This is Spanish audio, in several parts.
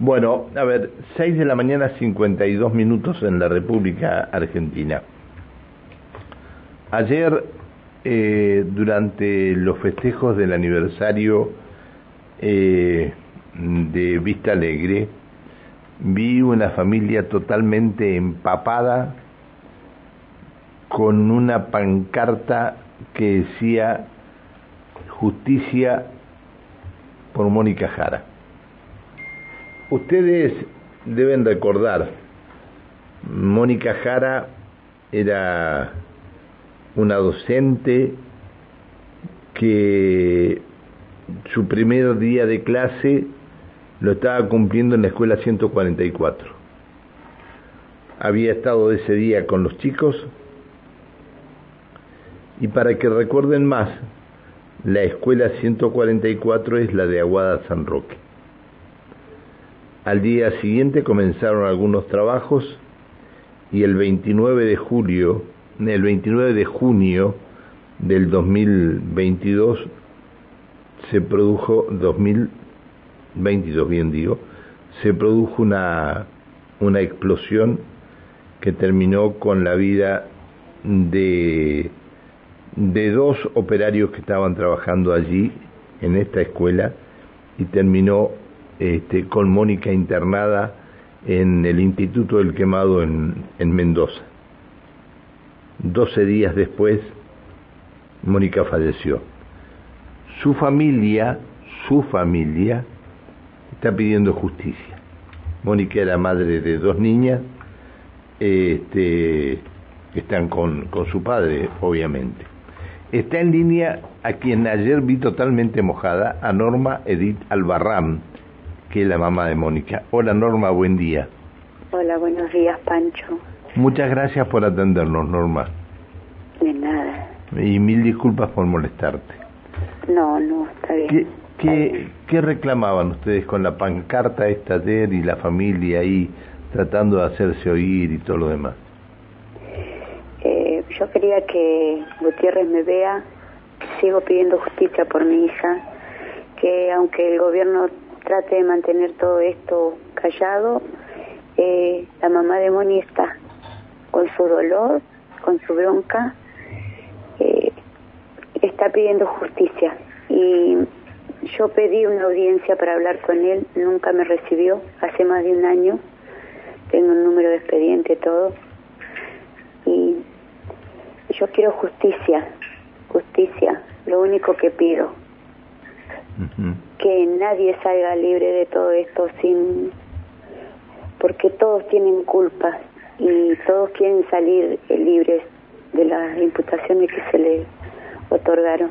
Bueno, a ver, 6 de la mañana 52 minutos en la República Argentina. Ayer, eh, durante los festejos del aniversario eh, de Vista Alegre, vi una familia totalmente empapada con una pancarta que decía justicia por Mónica Jara. Ustedes deben recordar, Mónica Jara era una docente que su primer día de clase lo estaba cumpliendo en la escuela 144. Había estado ese día con los chicos y para que recuerden más, la escuela 144 es la de Aguada San Roque. Al día siguiente comenzaron algunos trabajos y el 29 de julio, el 29 de junio del 2022 se produjo 2022 bien digo, se produjo una una explosión que terminó con la vida de de dos operarios que estaban trabajando allí en esta escuela y terminó este, con Mónica internada en el Instituto del Quemado en, en Mendoza. Doce días después, Mónica falleció. Su familia, su familia, está pidiendo justicia. Mónica era madre de dos niñas, este, están con, con su padre, obviamente. Está en línea a quien ayer vi totalmente mojada, a Norma Edith Albarrán, que es la mamá de Mónica. Hola Norma, buen día. Hola, buenos días, Pancho. Muchas gracias por atendernos, Norma. De nada. Y mil disculpas por molestarte. No, no, está bien. ¿Qué, qué, qué reclamaban ustedes con la pancarta esta ayer y la familia ahí tratando de hacerse oír y todo lo demás? Eh, yo quería que Gutiérrez me vea, que sigo pidiendo justicia por mi hija, que aunque el gobierno trate de mantener todo esto callado, eh, la mamá de Moni está con su dolor, con su bronca, eh, está pidiendo justicia. Y yo pedí una audiencia para hablar con él, nunca me recibió, hace más de un año, tengo un número de expediente, todo. Y yo quiero justicia, justicia, lo único que pido. Que nadie salga libre de todo esto sin porque todos tienen culpa y todos quieren salir libres de las imputaciones que se les otorgaron.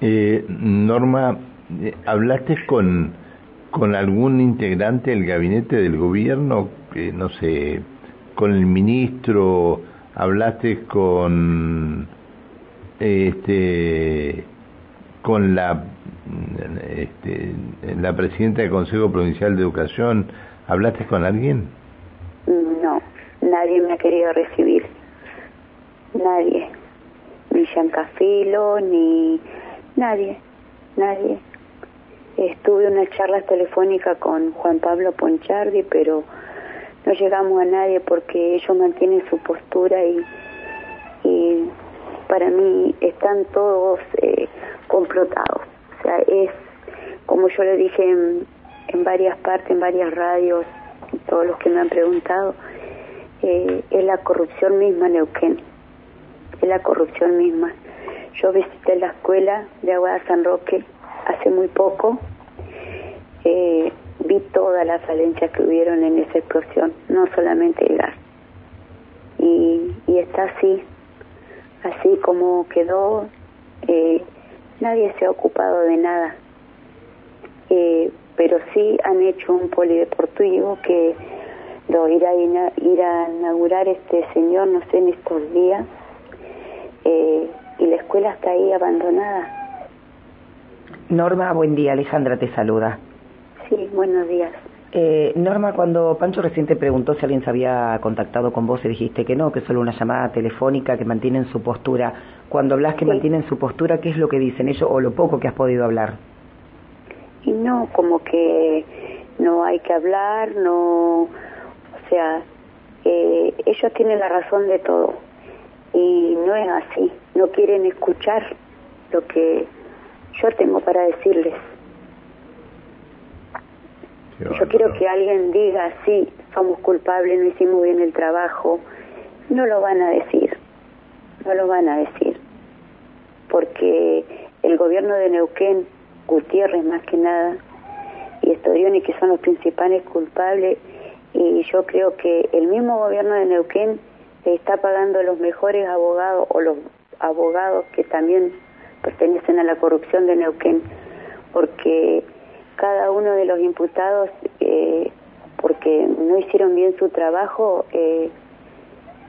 Eh, Norma, eh, ¿hablaste con, con algún integrante del gabinete del gobierno? Eh, no sé, con el ministro, hablaste con este con la este, la presidenta del Consejo Provincial de Educación, ¿hablaste con alguien? No, nadie me ha querido recibir. Nadie. Ni Giancafilo, ni nadie. Nadie. Estuve una charla telefónica con Juan Pablo Ponchardi, pero no llegamos a nadie porque ellos mantienen su postura y, y para mí están todos eh, complotados. O sea, es como yo le dije en, en varias partes, en varias radios, todos los que me han preguntado, eh, es la corrupción misma, Neuquén. Es la corrupción misma. Yo visité la escuela de Aguada San Roque hace muy poco. Eh, vi todas las falencias que hubieron en esa explosión, no solamente el gas. Y, y está así, así como quedó, eh, nadie se ha ocupado de nada. Eh, pero sí han hecho un polideportivo que lo irá a, ir a inaugurar este señor, no sé, en estos días. Eh, y la escuela está ahí abandonada. Norma, buen día. Alejandra te saluda. Sí, buenos días. Eh, Norma, cuando Pancho recién te preguntó si alguien se había contactado con vos y dijiste que no, que solo una llamada telefónica, que mantienen su postura. Cuando hablas que Sí. mantienen su postura, ¿qué es lo que dicen ellos o lo poco que has podido hablar? y no, como que no hay que hablar, no, o sea, eh, ellos tienen la razón de todo y no es así, no quieren escuchar lo que yo tengo para decirles. Yo quiero que alguien diga, sí, somos culpables, no hicimos bien el trabajo. No lo van a decir, no lo van a decir. Porque el gobierno de Neuquén, Gutiérrez más que nada, y Estorioni, que son los principales culpables, y yo creo que el mismo gobierno de Neuquén está pagando los mejores abogados o los abogados que también pertenecen a la corrupción de Neuquén, porque cada uno de los imputados, eh, porque no hicieron bien su trabajo, eh,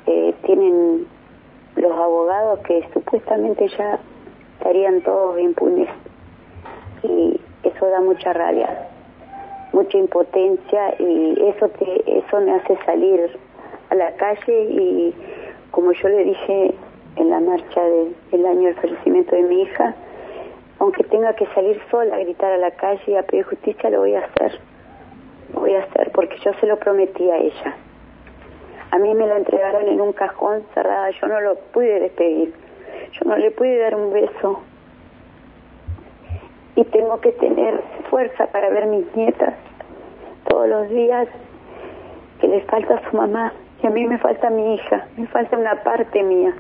eh, tienen los abogados que supuestamente ya estarían todos impunes. Y eso da mucha rabia, mucha impotencia y eso, te, eso me hace salir a la calle y como yo le dije en la marcha del año del fallecimiento de mi hija, aunque tenga que salir sola a gritar a la calle y a pedir justicia, lo voy a hacer. Lo voy a hacer porque yo se lo prometí a ella. A mí me lo entregaron en un cajón cerrado, yo no lo pude despedir, yo no le pude dar un beso. Y tengo que tener fuerza para ver mis nietas todos los días que les falta a su mamá y a mí me falta mi hija, me falta una parte mía.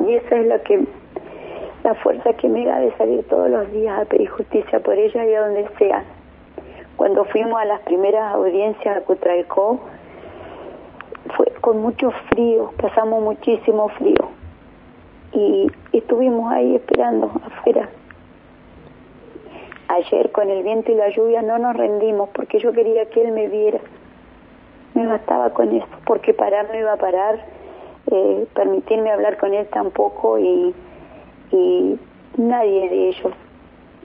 Y esa es la que la fuerza que me da de salir todos los días a pedir justicia por ella y a donde sea. Cuando fuimos a las primeras audiencias a Cutralcó, fue con mucho frío, pasamos muchísimo frío y estuvimos ahí esperando afuera. Ayer con el viento y la lluvia no nos rendimos porque yo quería que él me viera. Me bastaba con eso, porque parar no iba a parar, eh, permitirme hablar con él tampoco y y nadie de ellos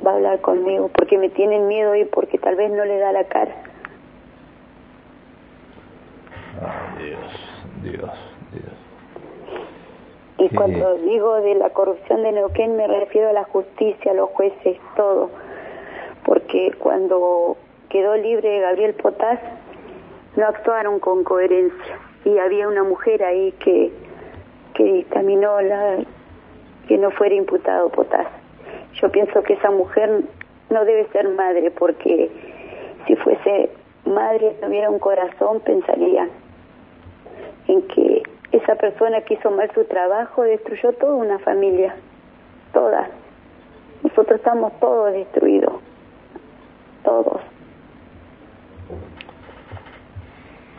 va a hablar conmigo porque me tienen miedo y porque tal vez no le da la cara. Dios, Dios, Dios. Y cuando digo de la corrupción de Neuquén me refiero a la justicia, a los jueces, todo. Porque cuando quedó libre Gabriel Potás, no actuaron con coherencia. Y había una mujer ahí que, que dictaminó la, que no fuera imputado Potás. Yo pienso que esa mujer no debe ser madre porque si fuese madre, tuviera un corazón, pensaría en que esa persona que hizo mal su trabajo destruyó toda una familia, todas. Nosotros estamos todos destruidos, todos.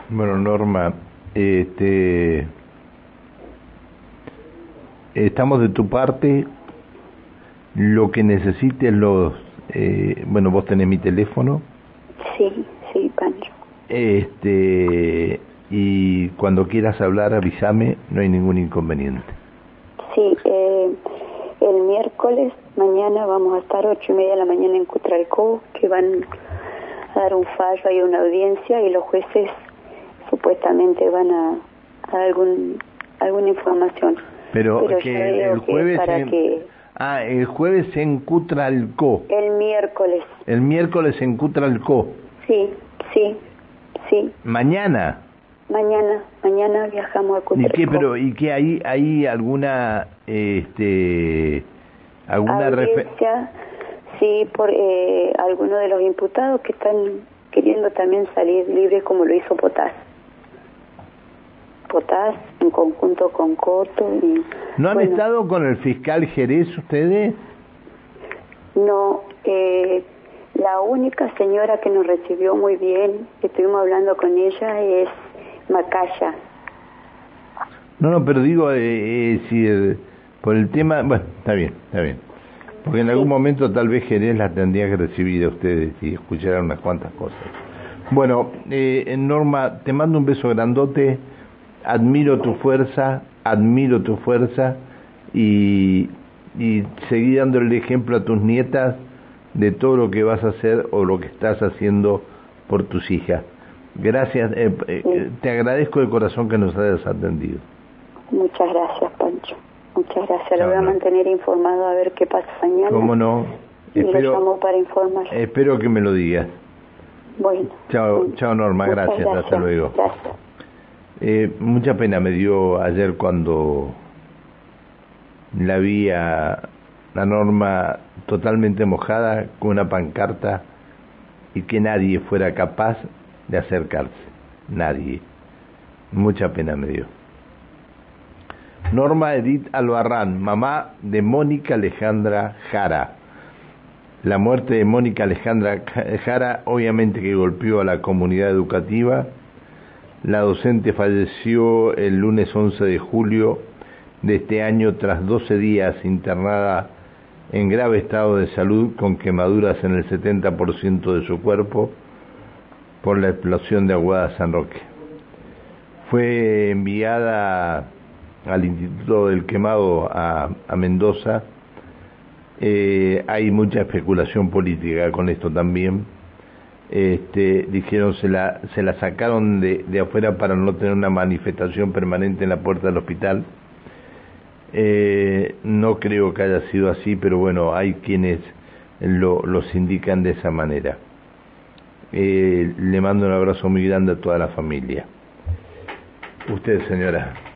Bueno, Norma, este estamos de tu parte, lo que necesites los, eh, bueno, vos tenés mi teléfono. Sí, sí, Pancho. Este, y cuando quieras hablar avísame, no hay ningún inconveniente. Sí, eh, el miércoles, mañana vamos a estar ocho y media de la mañana en Cutralcó, que van a dar un fallo, hay una audiencia y los jueces supuestamente van a, a dar algún, alguna información. Pero, que el jueves en, Ah, el jueves en Cutralcó. El miércoles. El miércoles en Cutralcó. Sí, sí, sí. Mañana. Mañana, mañana viajamos a Cutralcó. ¿Y qué, pero, y qué hay, hay alguna, este, alguna referencia? Sí, por eh, algunos de los imputados que están queriendo también salir libres como lo hizo Potás. Potás en conjunto con Coto. Y, ¿No han estado con el fiscal Jerez ustedes? No, eh, la única señora que nos recibió muy bien, estuvimos hablando con ella, es Macaya. No, no, pero digo, eh, eh si por el tema, bueno, está bien, está bien. Porque en algún momento tal vez Jerez la tendría que recibir a ustedes y escuchar unas cuantas cosas. Bueno, eh, Norma, te mando un beso grandote admiro tu fuerza, admiro tu fuerza y, y seguí dando el ejemplo a tus nietas de todo lo que vas a hacer o lo que estás haciendo por tus hijas. Gracias, eh, eh, te agradezco de corazón que nos hayas atendido. Muchas gracias, Pancho. Muchas gracias. Lo voy a mantener informado a ver qué pasa mañana. ¿Cómo no? Y lo Espero, llamo para informar. espero que me lo digas. bueno. Chao, chao Norma, Muchas gracias, hasta luego. Gracias. Eh, mucha pena me dio ayer cuando la vi a la Norma totalmente mojada con una pancarta y que nadie fuera capaz de acercarse. Nadie. Mucha pena me dio. Norma Edith Albarrán, mamá de Mónica Alejandra Jara. La muerte de Mónica Alejandra Jara obviamente que golpeó a la comunidad educativa. La docente falleció el lunes 11 de julio de este año tras 12 días internada en grave estado de salud con quemaduras en el 70% de su cuerpo por la explosión de Aguada San Roque. Fue enviada al Instituto del Quemado a, Mendoza. Eh, hay mucha especulación política con esto también. Este, dijeron se la, se la sacaron de, de afuera para no tener una manifestación permanente en la puerta del hospital. Eh, no creo que haya sido así, pero bueno, hay quienes lo, los indican de esa manera. Eh, le mando un abrazo muy grande a toda la familia. Usted, señora.